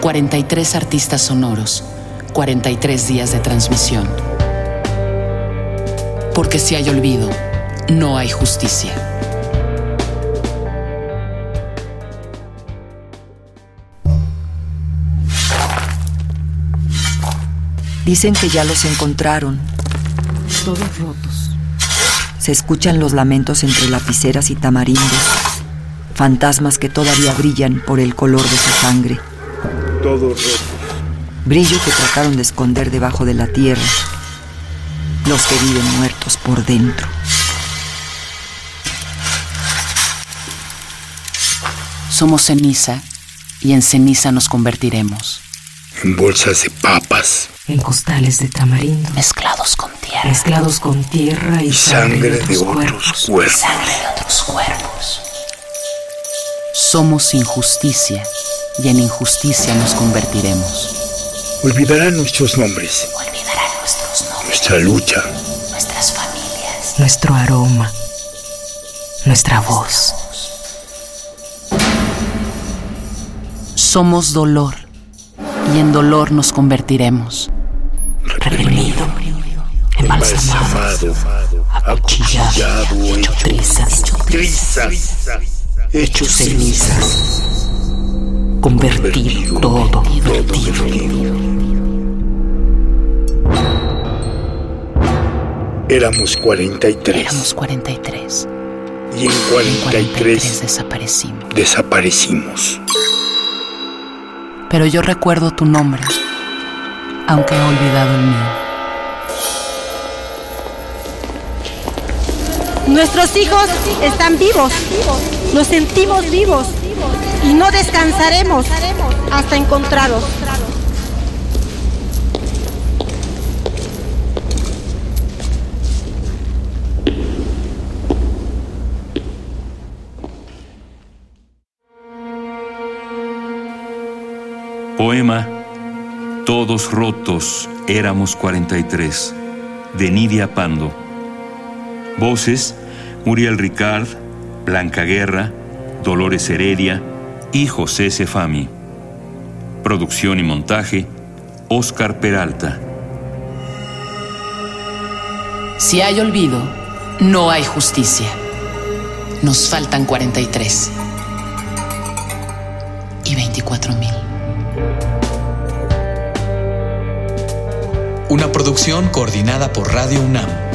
43 artistas sonoros, 43 días de transmisión. Porque si hay olvido, no hay justicia. Dicen que ya los encontraron. Todos rotos. Se escuchan los lamentos entre lapiceras y tamarindos. Fantasmas que todavía brillan por el color de su sangre. Todos rotos. Brillo que trataron de esconder debajo de la tierra. Los que viven muertos por dentro. Somos ceniza y en ceniza nos convertiremos. En bolsas de papas. En costales de tamarindo. Mezclados con tierra. Mezclados con tierra y, Y sangre de otros cuerpos. cuerpos. Sangre de otros cuerpos. Somos injusticia y en injusticia nos convertiremos. Olvidarán nuestros nombres, Olvidarán nuestros nombres, nuestra lucha. nuestras familias. Nuestro aroma. Nuestra voz. Somos dolor y en dolor nos convertiremos. Reprimido. Embalsamado. Acuchillado. Hecho trizas. trizas, hecho Cenizas. Convertido. Todo. Vertido. Éramos 43 Éramos 43. y en En 43 43 desaparecimos. desaparecimos. Pero yo recuerdo tu nombre, aunque he olvidado el mío. Nuestros hijos están vivos. Los sentimos vivos. Y no descansaremos hasta encontrarlos. Poema Todos rotos éramos 43 de Nidia Pando. Voces Muriel Ricard, Blanca Guerra, Dolores Heredia y José Cefami. Producción y montaje Óscar Peralta. Si hay olvido, no hay justicia. Nos faltan 43 y 24 mil. Una producción coordinada por Radio UNAM